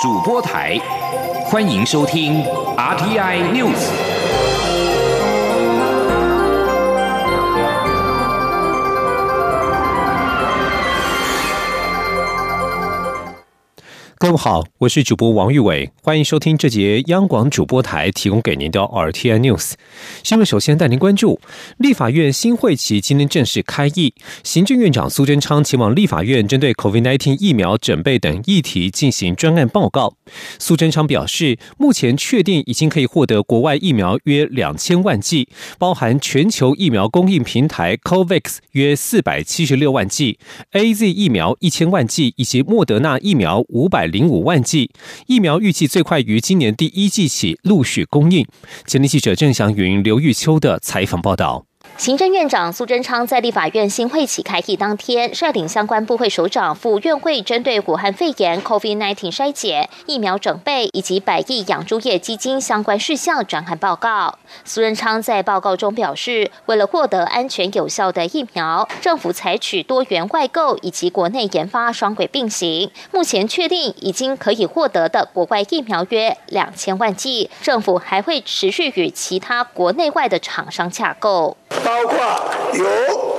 主播台，欢迎收听 RPI News。各位好，我是主播王玉伟，欢迎收听这节央广主播台提供给您的 RTI News 新闻。首先带您关注，立法院新会期今天正式开议，行政院长苏贞昌前往立法院，针对 COVID-19 疫苗准备等议题进行专案报告。苏贞昌表示，目前确定已经可以获得国外疫苗约两千万剂，包含全球疫苗供应平台 COVAX 约四百七十六万剂，AZ 疫苗一千万剂，以及莫德纳疫苗五百。零五万剂疫苗预计最快于今年第一季起陆续供应。前天记者郑祥云、刘玉秋的采访报道。行政院长苏贞昌在立法院新会期开议当天，率领相关部会首长赴院会，针对武汉肺炎 （COVID-19） 筛检、疫苗准备以及百亿养猪业基金相关事项展开报告。苏贞昌在报告中表示，为了获得安全有效的疫苗，政府采取多元外购以及国内研发双轨并行。目前确定已经可以获得的国外疫苗约两千万剂，政府还会持续与其他国内外的厂商洽购。包括由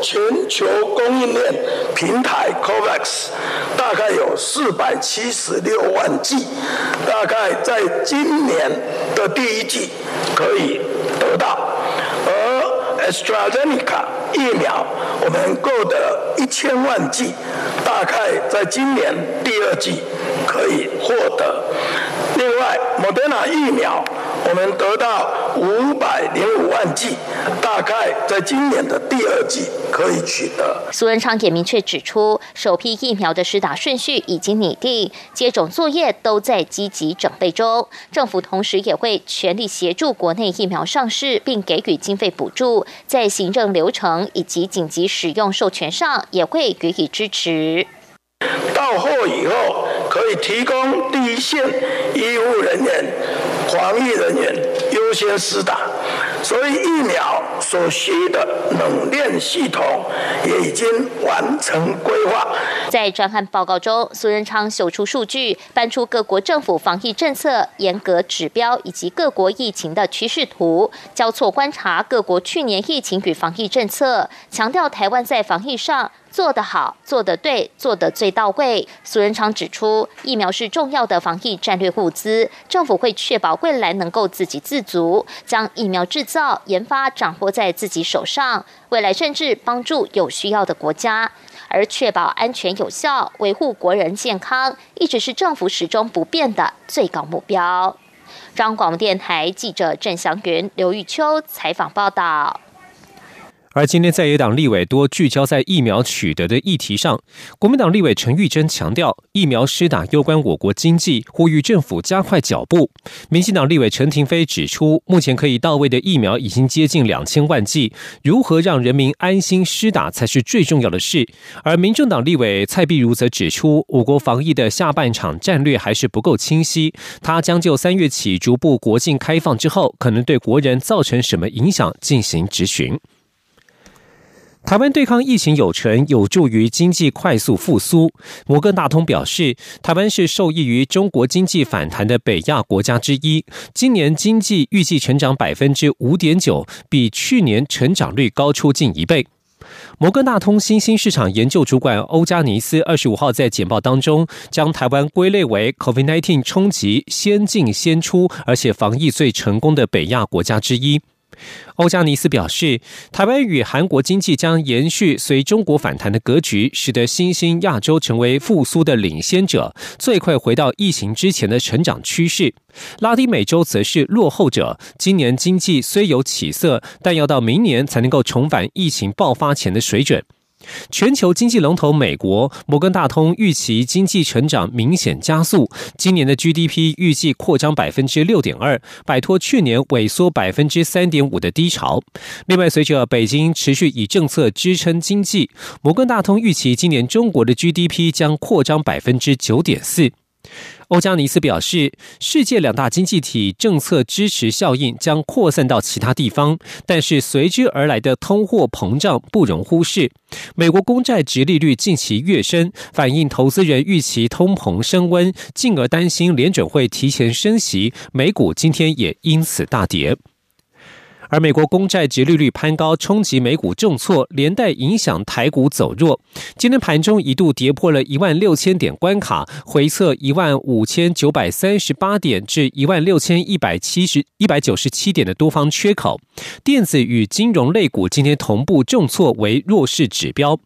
全球供应链平台 COVAX，大概有四百七十六万剂，大概在今年的第一季可以得到；而 AstraZeneca 疫苗，我们购得一千万剂，大概在今年第二季可以获得。另外，莫德纳疫苗。我们得到五百零五万剂，大概在今年的第二季可以取得。苏文昌也明确指出，首批疫苗的施打顺序已经拟定，接种作业都在积极准备中。政府同时也会全力协助国内疫苗上市，并给予经费补助，在行政流程以及紧急使用授权上也会予以支持。到货以后，可以提供第一线医务人员。防疫人员优先施打，所以疫苗所需的冷链系统也已经完成规划。在专案报告中，苏仁昌秀出数据，搬出各国政府防疫政策、严格指标以及各国疫情的趋势图，交错观察各国去年疫情与防疫政策，强调台湾在防疫上。做得好，做得对，做得最到位。苏仁昌指出，疫苗是重要的防疫战略物资，政府会确保未来能够自给自足，将疫苗制造、研发掌握在自己手上，未来甚至帮助有需要的国家，而确保安全有效，维护国人健康，一直是政府始终不变的最高目标。张广电台记者郑祥云、刘玉秋采访报道。而今天在野党立委多聚焦在疫苗取得的议题上，国民党立委陈玉珍强调，疫苗施打攸关我国经济，呼吁政府加快脚步。民进党立委陈廷飞指出，目前可以到位的疫苗已经接近两千万剂，如何让人民安心施打才是最重要的事。而民政党立委蔡碧如则指出，我国防疫的下半场战略还是不够清晰，他将就三月起逐步国境开放之后，可能对国人造成什么影响进行质询。台湾对抗疫情有成，有助于经济快速复苏。摩根大通表示，台湾是受益于中国经济反弹的北亚国家之一。今年经济预计成长百分之五点九，比去年成长率高出近一倍。摩根大通新兴市场研究主管欧加尼斯二十五号在简报当中，将台湾归类为 COVID-19 冲击先进先出，而且防疫最成功的北亚国家之一。欧加尼斯表示，台湾与韩国经济将延续随中国反弹的格局，使得新兴亚洲成为复苏的领先者，最快回到疫情之前的成长趋势。拉丁美洲则是落后者，今年经济虽有起色，但要到明年才能够重返疫情爆发前的水准。全球经济龙头美国摩根大通预期经济成长明显加速，今年的 GDP 预计扩张百分之六点二，摆脱去年萎缩百分之三点五的低潮。另外，随着北京持续以政策支撑经济，摩根大通预期今年中国的 GDP 将扩张百分之九点四。欧加尼斯表示，世界两大经济体政策支持效应将扩散到其他地方，但是随之而来的通货膨胀不容忽视。美国公债直利率近期跃升，反映投资人预期通膨升温，进而担心联准会提前升息。美股今天也因此大跌。而美国公债值利率攀高，冲击美股重挫，连带影响台股走弱。今天盘中一度跌破了一万六千点关卡，回测一万五千九百三十八点至一万六千一百七十一百九十七点的多方缺口。电子与金融类股今天同步重挫，为弱势指标。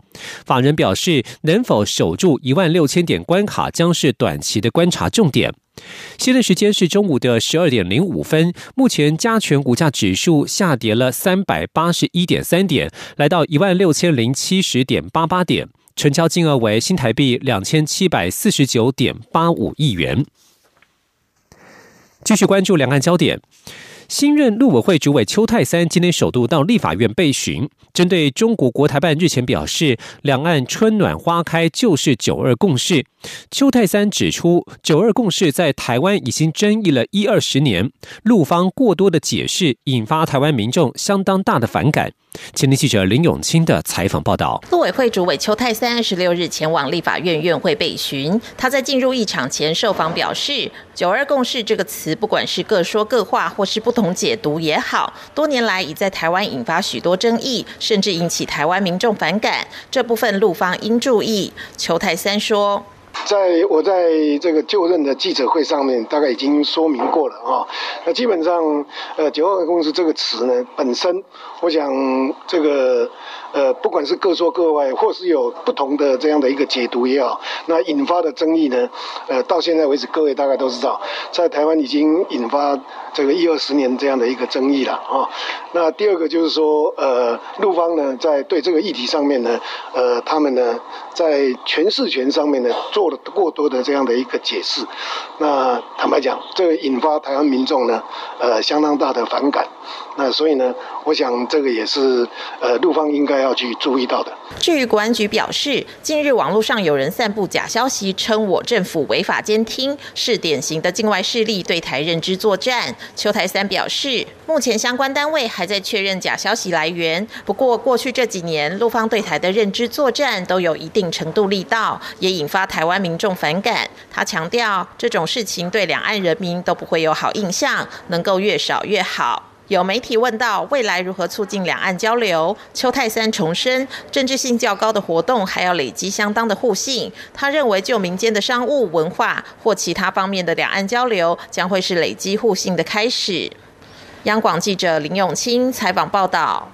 法人表示，能否守住一万六千点关卡，将是短期的观察重点。现在时间是中午的十二点零五分，目前加权股价指数下跌了三百八十一点三点，来到一万六千零七十点八八点，成交金额为新台币两千七百四十九点八五亿元。继续关注两岸焦点。新任陆委会主委邱泰三今天首度到立法院被询，针对中国国台办日前表示两岸春暖花开就是九二共识，邱泰三指出九二共识在台湾已经争议了一二十年，陆方过多的解释引发台湾民众相当大的反感。前天记者林永清的采访报道，陆委会主委邱泰三十六日前往立法院院会被询，他在进入议场前受访表示，九二共识这个词，不管是各说各话或是不同解读也好，多年来已在台湾引发许多争议，甚至引起台湾民众反感，这部分陆方应注意。邱泰三说。在我在这个就任的记者会上面，大概已经说明过了啊。那基本上，呃，九二共识这个词呢，本身，我想这个。呃，不管是各说各外，或是有不同的这样的一个解读也好，那引发的争议呢，呃，到现在为止，各位大概都知道，在台湾已经引发这个一二十年这样的一个争议了啊。那第二个就是说，呃，陆方呢，在对这个议题上面呢，呃，他们呢，在诠释权上面呢，做了过多的这样的一个解释。那坦白讲，这引发台湾民众呢，呃，相当大的反感。那所以呢，我想这个也是呃，陆方应该要去注意到的。至于国安局表示，近日网络上有人散布假消息，称我政府违法监听，是典型的境外势力对台认知作战。邱台三表示，目前相关单位还在确认假消息来源。不过，过去这几年，陆方对台的认知作战都有一定程度力道，也引发台湾民众反感。他强调，这种事情对两岸人民都不会有好印象，能够越少越好。有媒体问到未来如何促进两岸交流，邱泰三重申，政治性较高的活动还要累积相当的互信。他认为，就民间的商务、文化或其他方面的两岸交流，将会是累积互信的开始。央广记者林永清采访报道。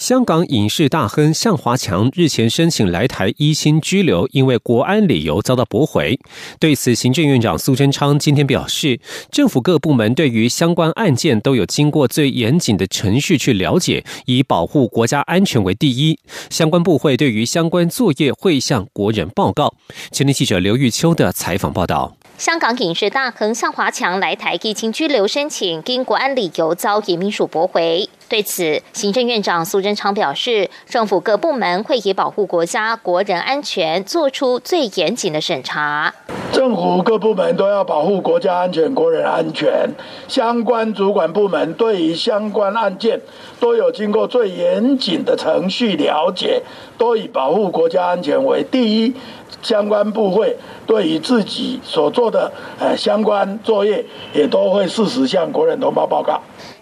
香港影视大亨向华强日前申请来台一心居留，因为国安理由遭到驳回。对此，行政院长苏贞昌今天表示，政府各部门对于相关案件都有经过最严谨的程序去了解，以保护国家安全为第一。相关部会对于相关作业会向国人报告。前天记者刘玉秋的采访报道。香港影视大亨向华强来台疫情居留申请，因国安理由遭移民署驳回。对此，行政院长苏贞昌表示，政府各部门会以保护国家国人安全，做出最严谨的审查。政府各部门都要保护国家安全、国人安全，相关主管部门对于相关案件都有经过最严谨的程序了解，都以保护国家安全为第一。相关部会对于自己所做的呃相关作业，也都会适时向国人同胞报告。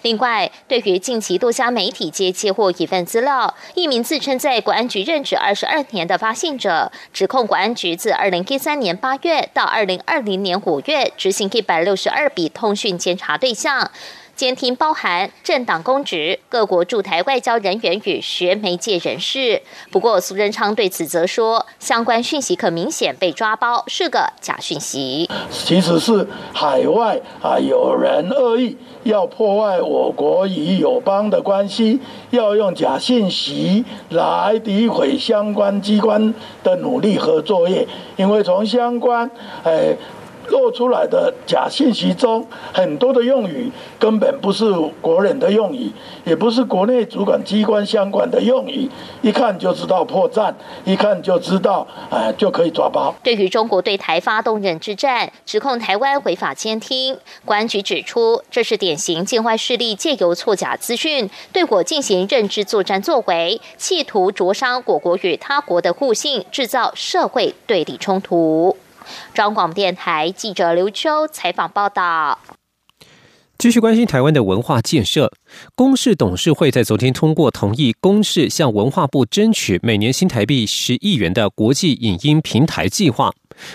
另外，对于近期多家媒体接接获一份资料，一名自称在国安局任职二十二年的发信者，指控国安局自二零一三年八月到二零二零年五月，执行一百六十二笔通讯监察对象。监听包含政党公职、各国驻台外交人员与学媒界人士。不过，苏贞昌对此则说，相关讯息可明显被抓包，是个假讯息。其实是海外啊，有人恶意要破坏我国与友邦的关系，要用假信息来诋毁相关机关的努力和作业。因为从相关诶。做出来的假信息中，很多的用语根本不是国人的用语，也不是国内主管机关相关的用语，一看就知道破绽，一看就知道，哎，就可以抓包。对于中国对台发动认知战，指控台湾违法监听，公安局指出，这是典型境外势力借由错假资讯对我进行认知作战作为，企图灼伤我国与他国的互信，制造社会对立冲突。中广电台记者刘秋采访报道。继续关心台湾的文化建设，公视董事会在昨天通过同意，公视向文化部争取每年新台币十亿元的国际影音平台计划。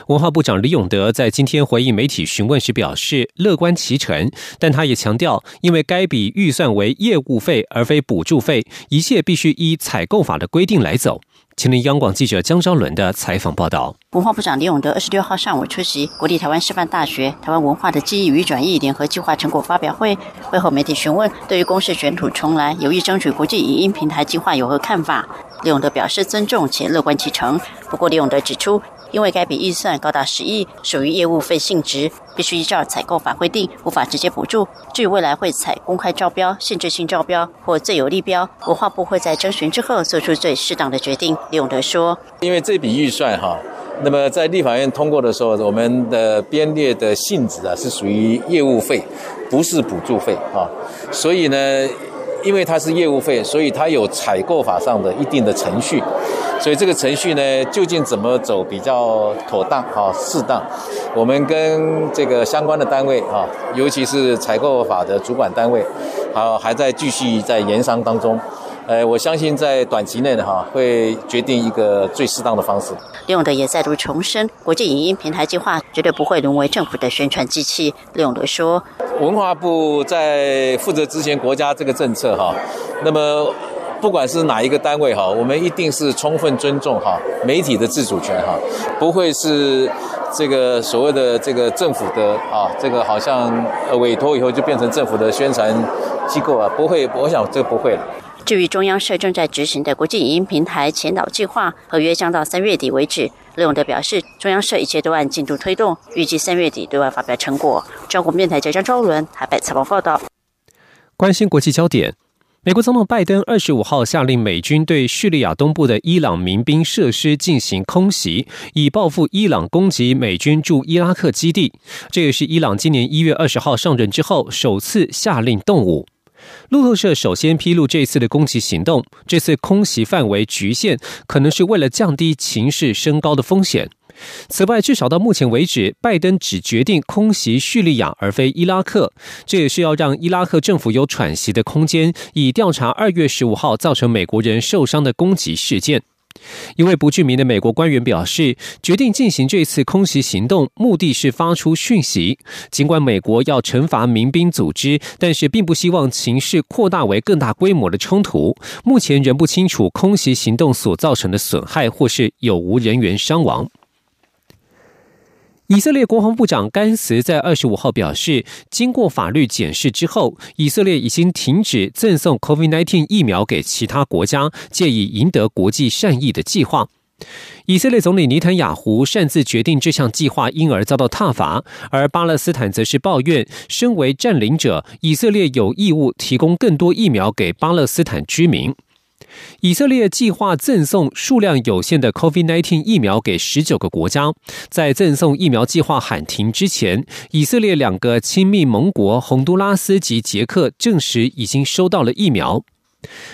文化部长李永德在今天回应媒体询问时表示，乐观其成，但他也强调，因为该笔预算为业务费而非补助费，一切必须依采购法的规定来走。请听央广记者江昭伦的采访报道。文化部长李永德二十六号上午出席国立台湾师范大学台湾文化的记忆与转译联合计划成果发表会，会后媒体询问对于公司卷土重来，有意争取国际影音平台计划有何看法？李永德表示尊重且乐观其成。不过李永德指出。因为该笔预算高达十亿，属于业务费性质，必须依照采购法规定，无法直接补助。至于未来会采公开招标、限制性招标或最有利标，文化部会在征询之后做出最适当的决定。李永德说：“因为这笔预算哈，那么在立法院通过的时候，我们的编列的性质啊是属于业务费，不是补助费啊，所以呢，因为它是业务费，所以它有采购法上的一定的程序。”所以这个程序呢，究竟怎么走比较妥当、啊适当？我们跟这个相关的单位啊，尤其是采购法的主管单位，啊还在继续在研商当中。呃，我相信在短期内呢，哈会决定一个最适当的方式。李永德也再度重申，国际影音平台计划绝对不会沦为政府的宣传机器。李永德说，文化部在负责执行国家这个政策哈，那么。不管是哪一个单位哈，我们一定是充分尊重哈媒体的自主权哈，不会是这个所谓的这个政府的啊，这个好像委托以后就变成政府的宣传机构啊，不会，我想这个不会了。至于中央社正在执行的国际影音平台前导计划，合约将到三月底为止。刘永德表示，中央社一切都按进度推动，预计三月底对外发表成果。中国电台记者张昭伦台北采访报道。关心国际焦点。美国总统拜登二十五号下令美军对叙利亚东部的伊朗民兵设施进行空袭，以报复伊朗攻击美军驻伊拉克基地。这也是伊朗今年一月二十号上任之后首次下令动武。路透社首先披露这次的攻击行动，这次空袭范围局限，可能是为了降低情势升高的风险。此外，至少到目前为止，拜登只决定空袭叙利亚，而非伊拉克。这也是要让伊拉克政府有喘息的空间，以调查二月十五号造成美国人受伤的攻击事件。一位不具名的美国官员表示，决定进行这次空袭行动，目的是发出讯息。尽管美国要惩罚民兵组织，但是并不希望情势扩大为更大规模的冲突。目前仍不清楚空袭行动所造成的损害，或是有无人员伤亡。以色列国防部长甘茨在二十五号表示，经过法律检视之后，以色列已经停止赠送 COVID-19 疫苗给其他国家，借以赢得国际善意的计划。以色列总理尼坦雅胡擅自决定这项计划，因而遭到挞伐，而巴勒斯坦则是抱怨，身为占领者，以色列有义务提供更多疫苗给巴勒斯坦居民。以色列计划赠送数量有限的 COVID-19 疫苗给十九个国家。在赠送疫苗计划喊停之前，以色列两个亲密盟国洪都拉斯及捷克证实已经收到了疫苗。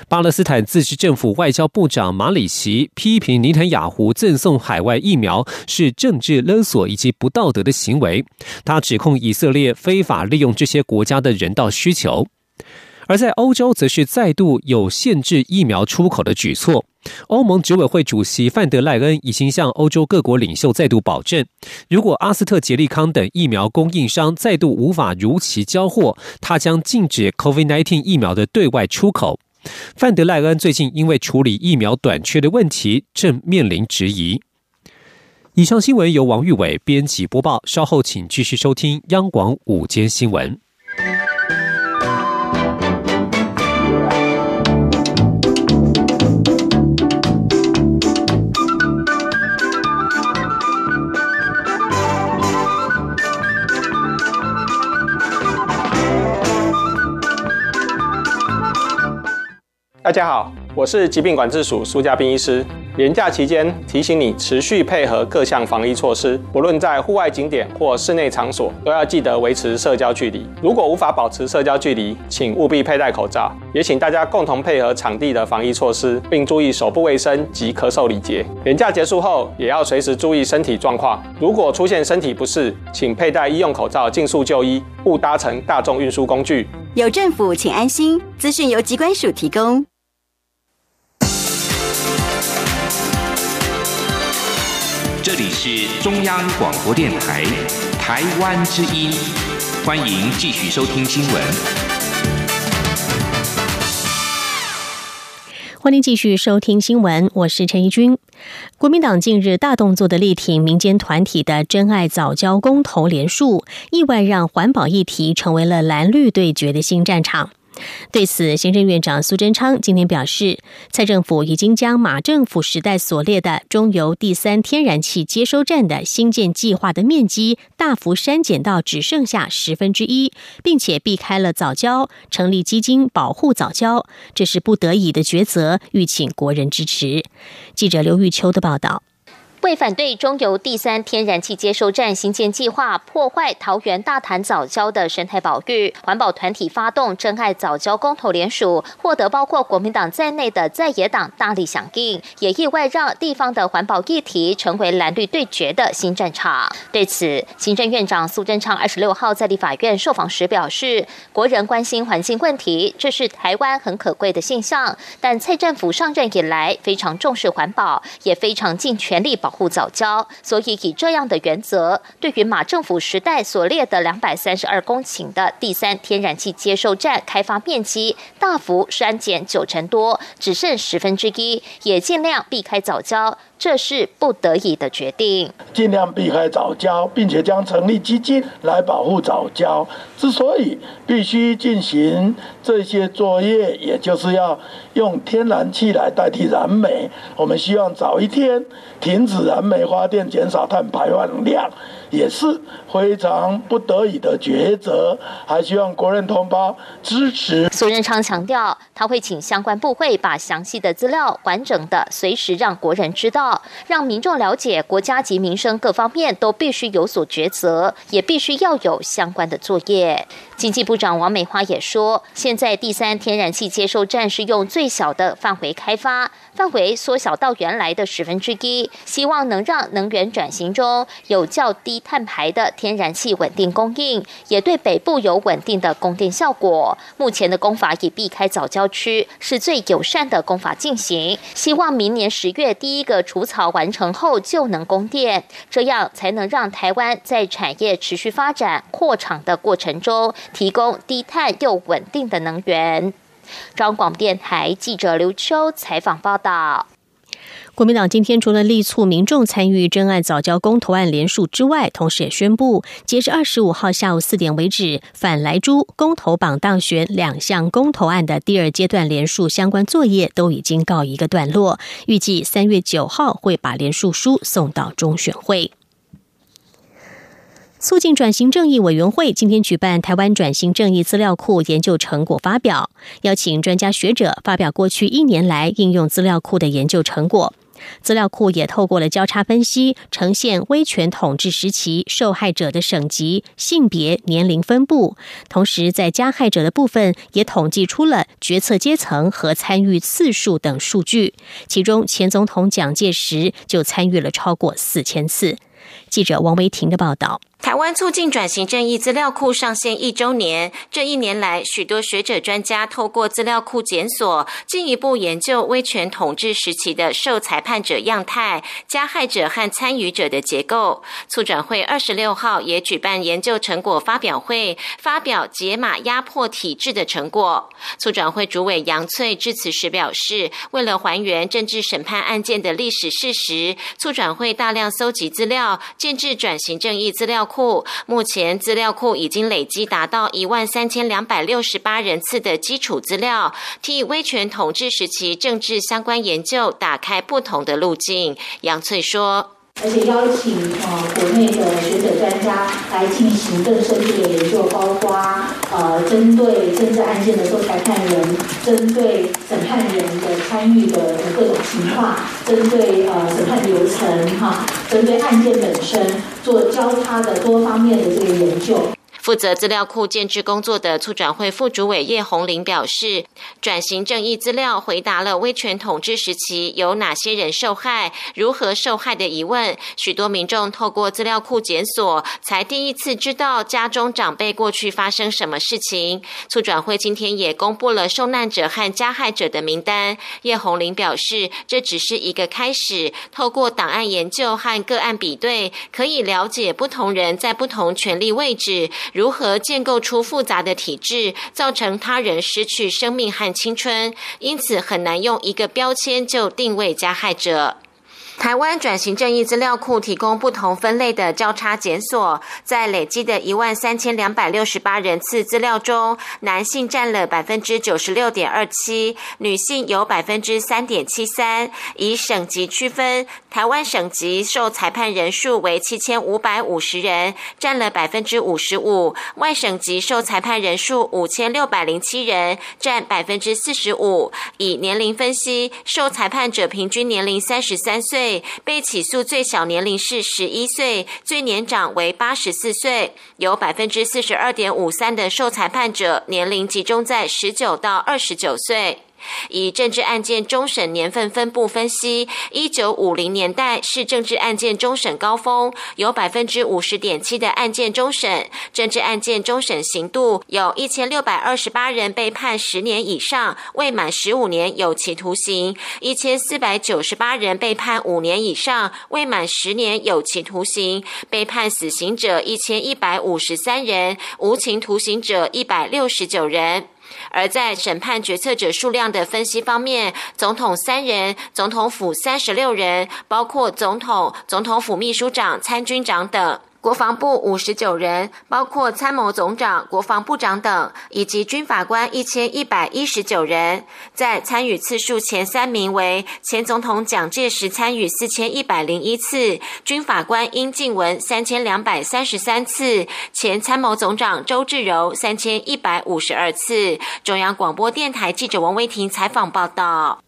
巴勒斯坦自治政府外交部长马里奇批评尼坦雅胡赠送海外疫苗是政治勒索以及不道德的行为。他指控以色列非法利用这些国家的人道需求。而在欧洲，则是再度有限制疫苗出口的举措。欧盟执委会主席范德赖恩已经向欧洲各国领袖再度保证，如果阿斯特捷利康等疫苗供应商再度无法如期交货，他将禁止 COVID-19 疫苗的对外出口。范德赖恩最近因为处理疫苗短缺的问题，正面临质疑。以上新闻由王玉伟编辑播报，稍后请继续收听央广午间新闻。大家好，我是疾病管制署苏家斌医师。年假期间，提醒你持续配合各项防疫措施，不论在户外景点或室内场所，都要记得维持社交距离。如果无法保持社交距离，请务必佩戴口罩。也请大家共同配合场地的防疫措施，并注意手部卫生及咳嗽礼节。年假结束后，也要随时注意身体状况。如果出现身体不适，请佩戴医用口罩，尽速就医，勿搭乘大众运输工具。有政府，请安心。资讯由机关署提供。这里是中央广播电台台湾之音，欢迎继续收听新闻。欢迎继续收听新闻，我是陈怡君。国民党近日大动作的力挺民间团体的真爱早教公投连数，意外让环保议题成为了蓝绿对决的新战场。对此，行政院长苏贞昌今天表示，蔡政府已经将马政府时代所列的中油第三天然气接收站的新建计划的面积大幅删减到只剩下十分之一，并且避开了早交，成立基金保护早交，这是不得已的抉择，欲请国人支持。记者刘玉秋的报道。为反对中油第三天然气接收站新建计划破坏桃园大潭早礁的生态保育，环保团体发动真爱早礁公投联署，获得包括国民党在内的在野党大力响应，也意外让地方的环保议题成为蓝绿对决的新战场。对此，行政院长苏贞昌二十六号在立法院受访时表示，国人关心环境问题，这是台湾很可贵的现象，但蔡政府上任以来非常重视环保，也非常尽全力保。不早交，所以以这样的原则，对于马政府时代所列的两百三十二公顷的第三天然气接收站开发面积大幅删减九成多，只剩十分之一，也尽量避开早交。这是不得已的决定，尽量避开早交，并且将成立基金来保护早交。之所以必须进行这些作业，也就是要用天然气来代替燃煤。我们希望早一天停止燃煤发电，减少碳排放量。也是非常不得已的抉择，还希望国人同胞支持。苏仁昌强调，他会请相关部会把详细的资料完整的随时让国人知道，让民众了解国家及民生各方面都必须有所抉择，也必须要有相关的作业。经济部长王美花也说，现在第三天然气接收站是用最小的范围开发，范围缩小到原来的十分之一，希望能让能源转型中有较低碳排的天然气稳定供应，也对北部有稳定的供电效果。目前的工法以避开早郊区是最友善的工法进行，希望明年十月第一个除草完成后就能供电，这样才能让台湾在产业持续发展扩厂的过程中。提供低碳又稳定的能源。中广电台记者刘秋采访报道。国民党今天除了力促民众参与真爱早教公投案联署之外，同时也宣布，截至二十五号下午四点为止，反莱猪公投榜当选两项公投案的第二阶段联署相关作业都已经告一个段落，预计三月九号会把联署书送到中选会。促进转型正义委员会今天举办台湾转型正义资料库研究成果发表，邀请专家学者发表过去一年来应用资料库的研究成果。资料库也透过了交叉分析，呈现威权统治时期受害者的省级、性别、年龄分布，同时在加害者的部分也统计出了决策阶层和参与次数等数据。其中，前总统蒋介石就参与了超过四千次。记者王维婷的报道。台湾促进转型正义资料库上线一周年，这一年来，许多学者专家透过资料库检索，进一步研究威权统治时期的受裁判者样态、加害者和参与者的结构。促转会二十六号也举办研究成果发表会，发表解码压迫体制的成果。促转会主委杨翠致辞时表示，为了还原政治审判案件的历史事实，促转会大量搜集资料，建制转型正义资料。库目前资料库已经累积达到一万三千两百六十八人次的基础资料，替威权统治时期政治相关研究打开不同的路径。杨翠说。而且邀请呃国内的学者专家来进行更深入的研究，包括呃针对政治案件的受裁判人，针对审判人的参与的各种情况，针对呃审判流程哈，针对案件本身做交叉的多方面的这个研究。负责资料库建制工作的促转会副主委叶红林表示，转型正义资料回答了威权统治时期有哪些人受害、如何受害的疑问。许多民众透过资料库检索，才第一次知道家中长辈过去发生什么事情。促转会今天也公布了受难者和加害者的名单。叶红林表示，这只是一个开始，透过档案研究和个案比对，可以了解不同人在不同权力位置。如何建构出复杂的体制，造成他人失去生命和青春？因此很难用一个标签就定位加害者。台湾转型正义资料库提供不同分类的交叉检索，在累积的一万三千两百六十八人次资料中，男性占了百分之九十六点二七，女性有百分之三点七三。以省级区分，台湾省级受裁判人数为七千五百五十人，占了百分之五十五；外省级受裁判人数五千六百零七人，占百分之四十五。以年龄分析，受裁判者平均年龄三十三岁。被起诉最小年龄是十一岁，最年长为八十四岁，有百分之四十二点五三的受裁判者年龄集中在十九到二十九岁。以政治案件终审年份分布分析，一九五零年代是政治案件终审高峰，有百分之五十点七的案件终审，政治案件终审刑度有一千六百二十八人被判十年以上，未满十五年有期徒刑；一千四百九十八人被判五年以上，未满十年有期徒刑，被判死刑者一千一百五十三人，无情徒刑者一百六十九人。而在审判决策者数量的分析方面，总统三人，总统府三十六人，包括总统、总统府秘书长、参军长等。国防部五十九人，包括参谋总长、国防部长等，以及军法官一千一百一十九人。在参与次数前三名为前总统蒋介石参与四千一百零一次，军法官殷敬文三千两百三十三次，前参谋总长周志柔三千一百五十二次。中央广播电台记者王威婷采访报道。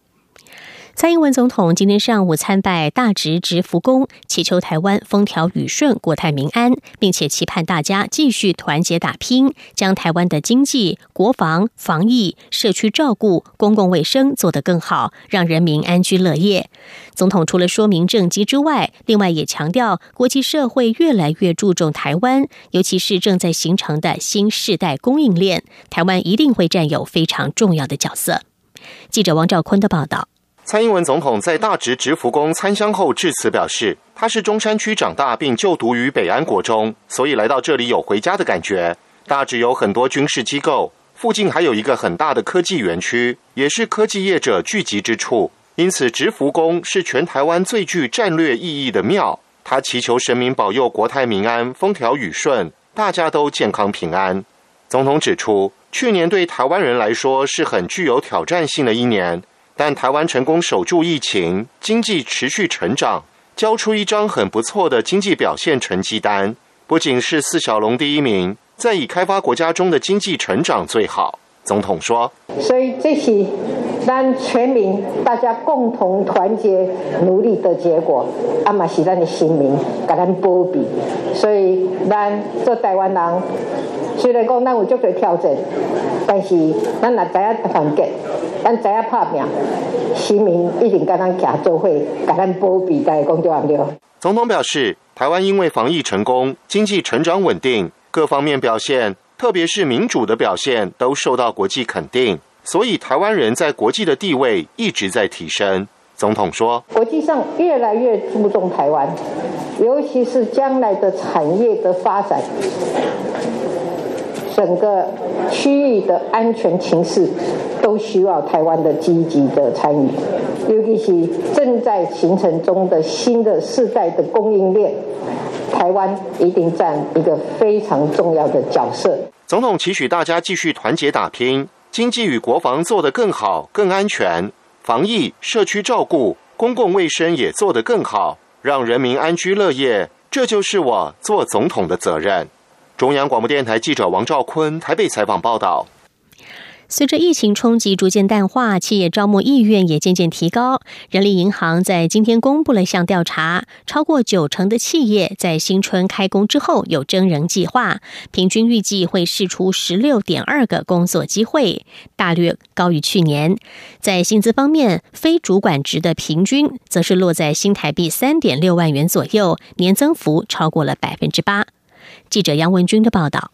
蔡英文总统今天上午参拜大直直福宫，祈求台湾风调雨顺、国泰民安，并且期盼大家继续团结打拼，将台湾的经济、国防、防疫、社区照顾、公共卫生做得更好，让人民安居乐业。总统除了说明政绩之外，另外也强调国际社会越来越注重台湾，尤其是正在形成的新世代供应链，台湾一定会占有非常重要的角色。记者王兆坤的报道。蔡英文总统在大直直福宫参香后致辞表示，他是中山区长大并就读于北安国中，所以来到这里有回家的感觉。大直有很多军事机构，附近还有一个很大的科技园区，也是科技业者聚集之处。因此，直福宫是全台湾最具战略意义的庙。他祈求神明保佑国泰民安、风调雨顺，大家都健康平安。总统指出，去年对台湾人来说是很具有挑战性的一年。但台湾成功守住疫情，经济持续成长，交出一张很不错的经济表现成绩单。不仅是四小龙第一名，在已开发国家中的经济成长最好。总统说：“所以这是让全民大家共同团结努力的结果。阿玛是咱的新民，给咱保庇。所以咱做台湾人，虽然讲咱有足多挑战，但是咱也知影团结。”咱知影拍拼，市民一定跟咱徛做伙，给咱保庇在工作对总统表示，台湾因为防疫成功，经济成长稳定，各方面表现，特别是民主的表现，都受到国际肯定，所以台湾人在国际的地位一直在提升。总统说，国际上越来越注重台湾，尤其是将来的产业的发展。整个区域的安全情势都需要台湾的积极的参与，尤其是正在形成中的新的世代的供应链，台湾一定占一个非常重要的角色。总统期许大家继续团结打拼，经济与国防做得更好、更安全，防疫、社区照顾、公共卫生也做得更好，让人民安居乐业，这就是我做总统的责任。中央广播电台记者王兆坤台北采访报道。随着疫情冲击逐渐淡化，企业招募意愿也渐渐提高。人力银行在今天公布了一项调查，超过九成的企业在新春开工之后有征人计划，平均预计会释出十六点二个工作机会，大略高于去年。在薪资方面，非主管职的平均则是落在新台币三点六万元左右，年增幅超过了百分之八。记者杨文军的报道。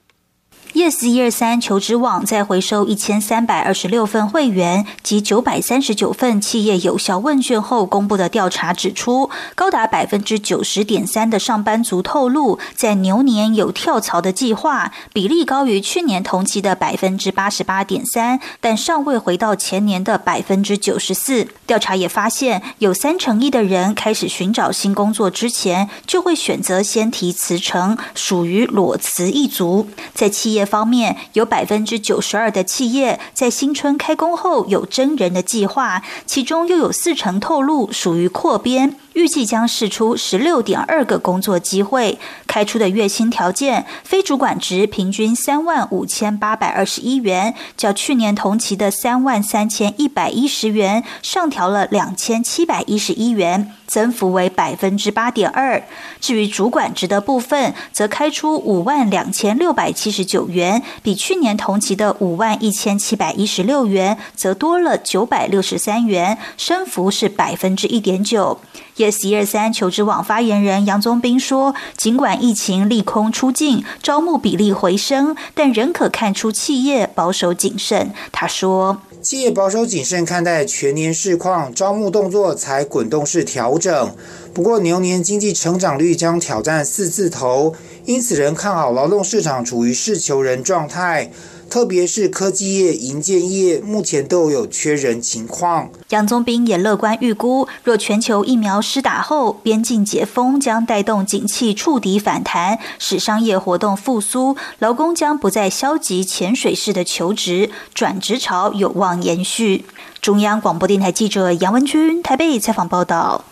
Yes 一二三求职网在回收一千三百二十六份会员及九百三十九份企业有效问卷后公布的调查指出，高达百分之九十点三的上班族透露在牛年有跳槽的计划，比例高于去年同期的百分之八十八点三，但尚未回到前年的百分之九十四。调查也发现，有三成一的人开始寻找新工作之前，就会选择先提辞呈，属于裸辞一族。在企业。方面，有百分之九十二的企业在新春开工后有真人的计划，其中又有四成透露属于扩编。预计将释出十六点二个工作机会，开出的月薪条件，非主管职平均三万五千八百二十一元，较去年同期的三万三千一百一十元上调了两千七百一十一元，增幅为百分之八点二。至于主管职的部分，则开出五万两千六百七十九元，比去年同期的五万一千七百一十六元，则多了九百六十三元，升幅是百分之一点九。Yes 一二三求职网发言人杨宗斌说：“尽管疫情利空出尽，招募比例回升，但仍可看出企业保守谨慎。”他说：“企业保守谨慎看待全年市况，招募动作才滚动式调整。不过牛年经济成长率将挑战四字头，因此仍看好劳动市场处于市求人状态。”特别是科技业、营建业，目前都有缺人情况。杨宗斌也乐观预估，若全球疫苗施打后，边境解封将带动景气触底反弹，使商业活动复苏，劳工将不再消极潜水式的求职，转职潮有望延续。中央广播电台记者杨文君台北采访报道。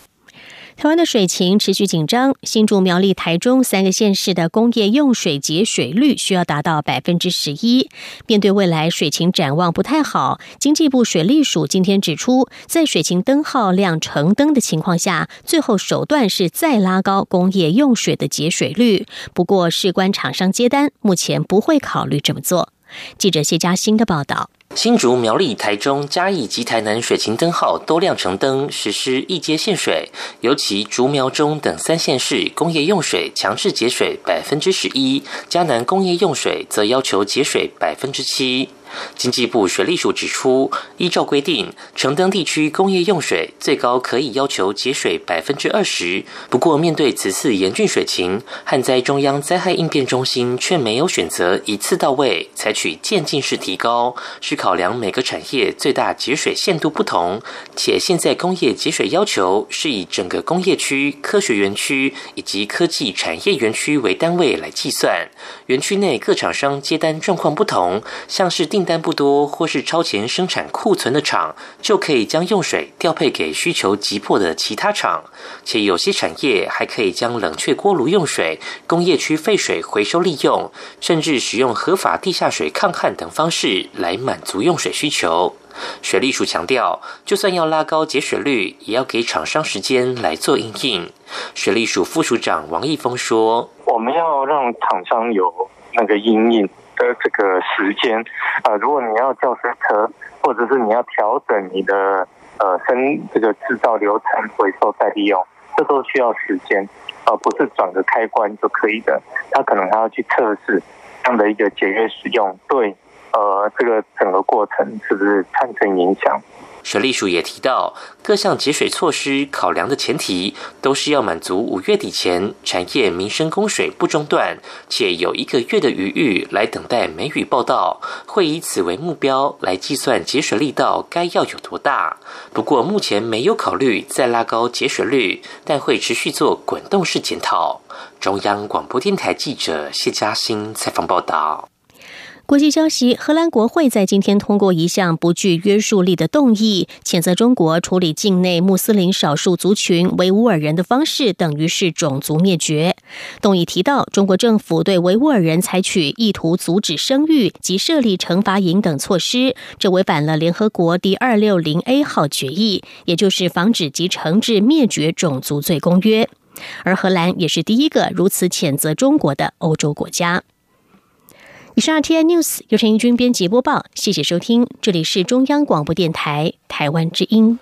台湾的水情持续紧张，新竹、苗栗、台中三个县市的工业用水节水率需要达到百分之十一。面对未来水情展望不太好，经济部水利署今天指出，在水情灯号亮橙灯的情况下，最后手段是再拉高工业用水的节水率。不过，事关厂商接单，目前不会考虑这么做。记者谢嘉欣的报道。新竹、苗栗、台中、嘉义及台南水情灯号都亮橙灯，实施一阶限水。尤其竹苗中等三县市工业用水强制节水百分之十一，嘉南工业用水则要求节水百分之七。经济部水利署指出，依照规定，城登地区工业用水最高可以要求节水百分之二十。不过，面对此次严峻水情，旱灾中央灾害应变中心却没有选择一次到位，采取渐进式提高，是考量每个产业最大节水限度不同。且现在工业节水要求是以整个工业区、科学园区以及科技产业园区为单位来计算。园区内各厂商接单状况不同，像是订单不多或是超前生产库存的厂，就可以将用水调配给需求急迫的其他厂。且有些产业还可以将冷却锅炉用水、工业区废水回收利用，甚至使用合法地下水抗旱等方式来满足用水需求。水利署强调，就算要拉高节水率，也要给厂商时间来做应应。水利署副署长王义峰说：“我们要让厂商有那个应应。”的这个时间，呃，如果你要叫水车，或者是你要调整你的呃生这个制造流程、回收再利用，这都需要时间，而不是转个开关就可以的。他可能还要去测试这样的一个节约使用，对，呃，这个整个过程是不是产生影响？水利署也提到，各项节水措施考量的前提，都是要满足五月底前产业民生供水不中断，且有一个月的余裕来等待梅雨报道，会以此为目标来计算节水力道该要有多大。不过目前没有考虑再拉高节水率，但会持续做滚动式检讨。中央广播电台记者谢嘉欣采访报道。国际消息：荷兰国会在今天通过一项不具约束力的动议，谴责中国处理境内穆斯林少数族群维吾尔人的方式等于是种族灭绝。动议提到，中国政府对维吾尔人采取意图阻止生育及设立惩罚营等措施，这违反了联合国第二六零 A 号决议，也就是防止及惩治灭绝种族罪公约。而荷兰也是第一个如此谴责中国的欧洲国家。以上 T I News 由陈义军编辑播报，谢谢收听，这里是中央广播电台台湾之音。